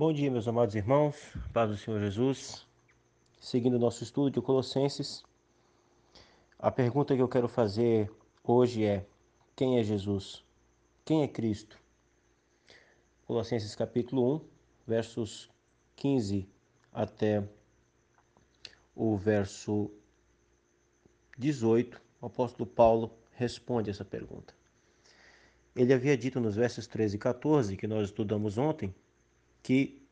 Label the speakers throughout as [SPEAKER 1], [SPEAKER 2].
[SPEAKER 1] Bom dia, meus amados irmãos, paz do Senhor Jesus. Seguindo o nosso estudo de Colossenses, a pergunta que eu quero fazer hoje é: quem é Jesus? Quem é Cristo? Colossenses capítulo 1, versos 15 até o verso 18, o apóstolo Paulo responde essa pergunta. Ele havia dito nos versos 13 e 14, que nós estudamos ontem, que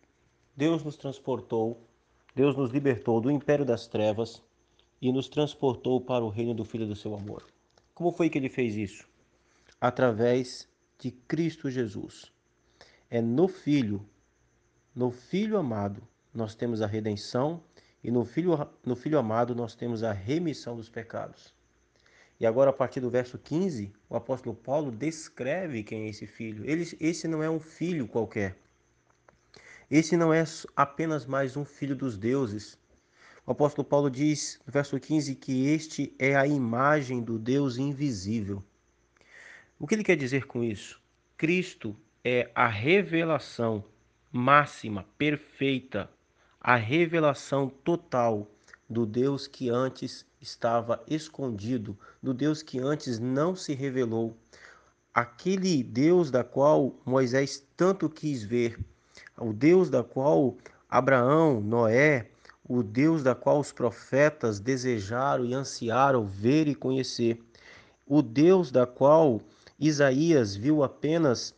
[SPEAKER 1] Deus nos transportou, Deus nos libertou do império das trevas e nos transportou para o reino do Filho do seu amor. Como foi que ele fez isso? Através de Cristo Jesus. É no Filho, no Filho amado, nós temos a redenção e no Filho, no filho amado nós temos a remissão dos pecados. E agora, a partir do verso 15, o apóstolo Paulo descreve quem é esse filho. Ele, esse não é um filho qualquer. Esse não é apenas mais um filho dos deuses. O apóstolo Paulo diz no verso 15 que este é a imagem do Deus invisível. O que ele quer dizer com isso? Cristo é a revelação máxima, perfeita, a revelação total do Deus que antes estava escondido, do Deus que antes não se revelou. Aquele Deus da qual Moisés tanto quis ver, o Deus da qual Abraão, Noé, o Deus da qual os profetas desejaram e ansiaram ver e conhecer, o Deus da qual Isaías viu apenas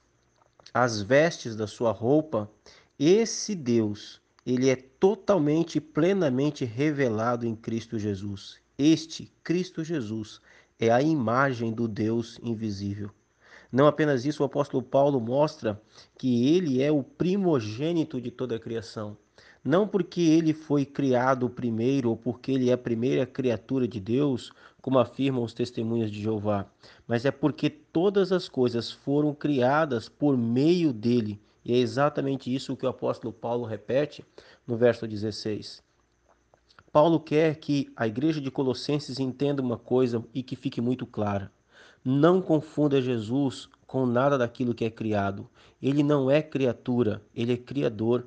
[SPEAKER 1] as vestes da sua roupa, esse Deus, ele é totalmente e plenamente revelado em Cristo Jesus. Este, Cristo Jesus, é a imagem do Deus invisível. Não apenas isso, o apóstolo Paulo mostra que ele é o primogênito de toda a criação. Não porque ele foi criado primeiro ou porque ele é a primeira criatura de Deus, como afirmam os testemunhas de Jeová, mas é porque todas as coisas foram criadas por meio dele. E é exatamente isso que o apóstolo Paulo repete no verso 16. Paulo quer que a igreja de Colossenses entenda uma coisa e que fique muito clara. Não confunda Jesus com nada daquilo que é criado. Ele não é criatura, ele é criador,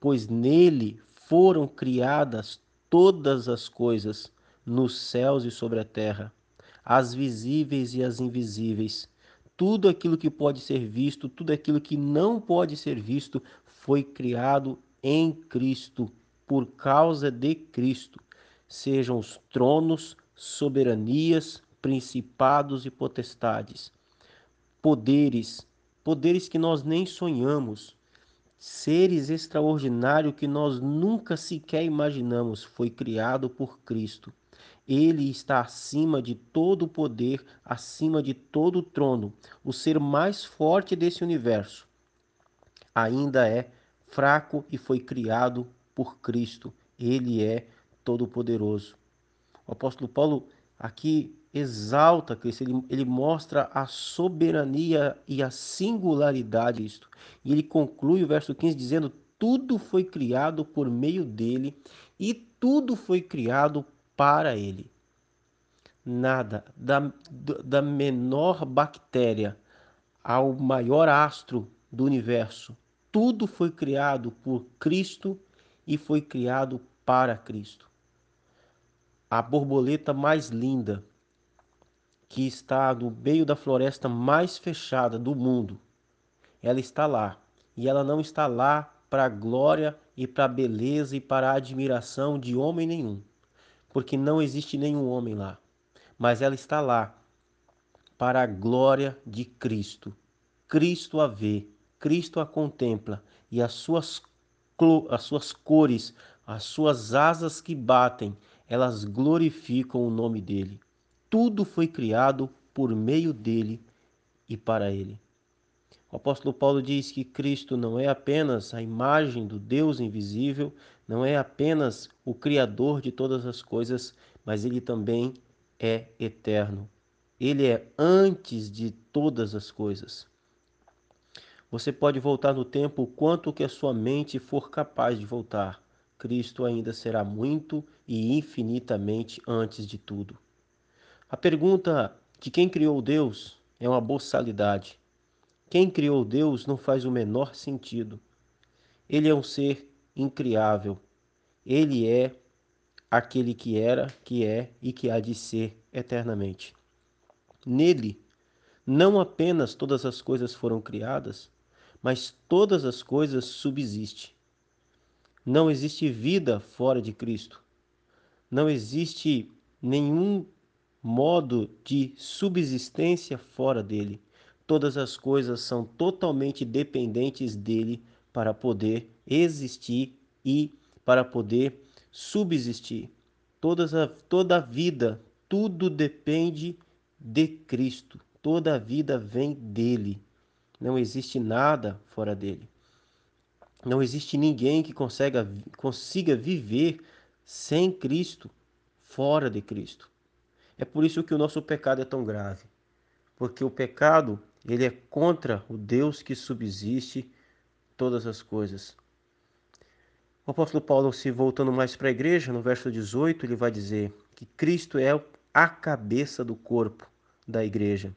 [SPEAKER 1] pois nele foram criadas todas as coisas, nos céus e sobre a terra, as visíveis e as invisíveis. Tudo aquilo que pode ser visto, tudo aquilo que não pode ser visto, foi criado em Cristo, por causa de Cristo. Sejam os tronos, soberanias, principados e potestades, poderes, poderes que nós nem sonhamos, seres extraordinários que nós nunca sequer imaginamos, foi criado por Cristo. Ele está acima de todo o poder, acima de todo o trono, o ser mais forte desse universo. Ainda é fraco e foi criado por Cristo. Ele é todo-poderoso. O apóstolo Paulo aqui exalta Cristo, ele, ele mostra a soberania e a singularidade disto. E ele conclui o verso 15 dizendo: Tudo foi criado por meio dele e tudo foi criado para ele. Nada, da, da menor bactéria ao maior astro do universo, tudo foi criado por Cristo e foi criado para Cristo. A borboleta mais linda, que está no meio da floresta mais fechada do mundo. Ela está lá. E ela não está lá para a glória e para a beleza e para a admiração de homem nenhum, porque não existe nenhum homem lá. Mas ela está lá para a glória de Cristo. Cristo a vê, Cristo a contempla e as suas, as suas cores, as suas asas que batem, elas glorificam o nome dele. Tudo foi criado por meio dele e para ele. O apóstolo Paulo diz que Cristo não é apenas a imagem do Deus invisível, não é apenas o Criador de todas as coisas, mas ele também é eterno. Ele é antes de todas as coisas. Você pode voltar no tempo o quanto que a sua mente for capaz de voltar. Cristo ainda será muito e infinitamente antes de tudo. A pergunta de quem criou Deus é uma boçalidade. Quem criou Deus não faz o menor sentido. Ele é um ser incriável. Ele é aquele que era, que é e que há de ser eternamente. Nele, não apenas todas as coisas foram criadas, mas todas as coisas subsistem. Não existe vida fora de Cristo. Não existe nenhum modo de subsistência fora dele. Todas as coisas são totalmente dependentes dele para poder existir e para poder subsistir. Todas a, toda a vida, tudo depende de Cristo. Toda a vida vem dele. Não existe nada fora dele. Não existe ninguém que consiga, consiga viver sem Cristo, fora de Cristo. É por isso que o nosso pecado é tão grave. Porque o pecado, ele é contra o Deus que subsiste todas as coisas. O apóstolo Paulo, se voltando mais para a igreja, no verso 18, ele vai dizer que Cristo é a cabeça do corpo da igreja.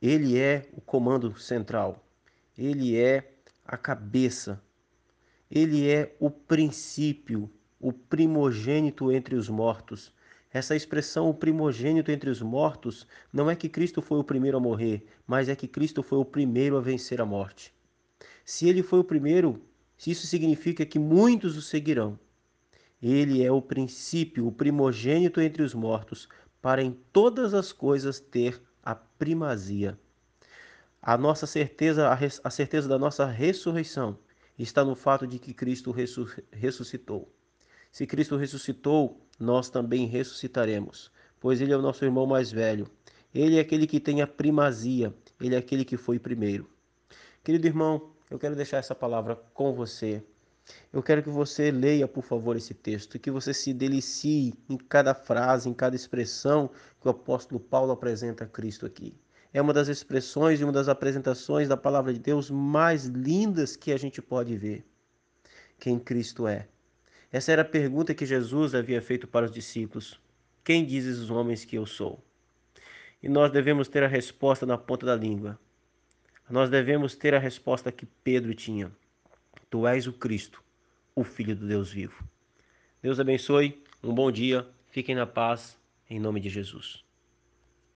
[SPEAKER 1] Ele é o comando central. Ele é a cabeça. Ele é o princípio, o primogênito entre os mortos. Essa expressão, o primogênito entre os mortos, não é que Cristo foi o primeiro a morrer, mas é que Cristo foi o primeiro a vencer a morte. Se ele foi o primeiro, isso significa que muitos o seguirão. Ele é o princípio, o primogênito entre os mortos, para em todas as coisas ter a primazia. A nossa certeza, a certeza da nossa ressurreição está no fato de que Cristo ressuscitou. Se Cristo ressuscitou, nós também ressuscitaremos, pois ele é o nosso irmão mais velho. Ele é aquele que tem a primazia, ele é aquele que foi primeiro. Querido irmão, eu quero deixar essa palavra com você. Eu quero que você leia, por favor, esse texto que você se delicie em cada frase, em cada expressão que o apóstolo Paulo apresenta a Cristo aqui. É uma das expressões e uma das apresentações da palavra de Deus mais lindas que a gente pode ver. Quem Cristo é. Essa era a pergunta que Jesus havia feito para os discípulos: Quem dizes os homens que eu sou? E nós devemos ter a resposta na ponta da língua. Nós devemos ter a resposta que Pedro tinha: Tu és o Cristo, o Filho do Deus vivo. Deus abençoe, um bom dia, fiquem na paz, em nome de Jesus.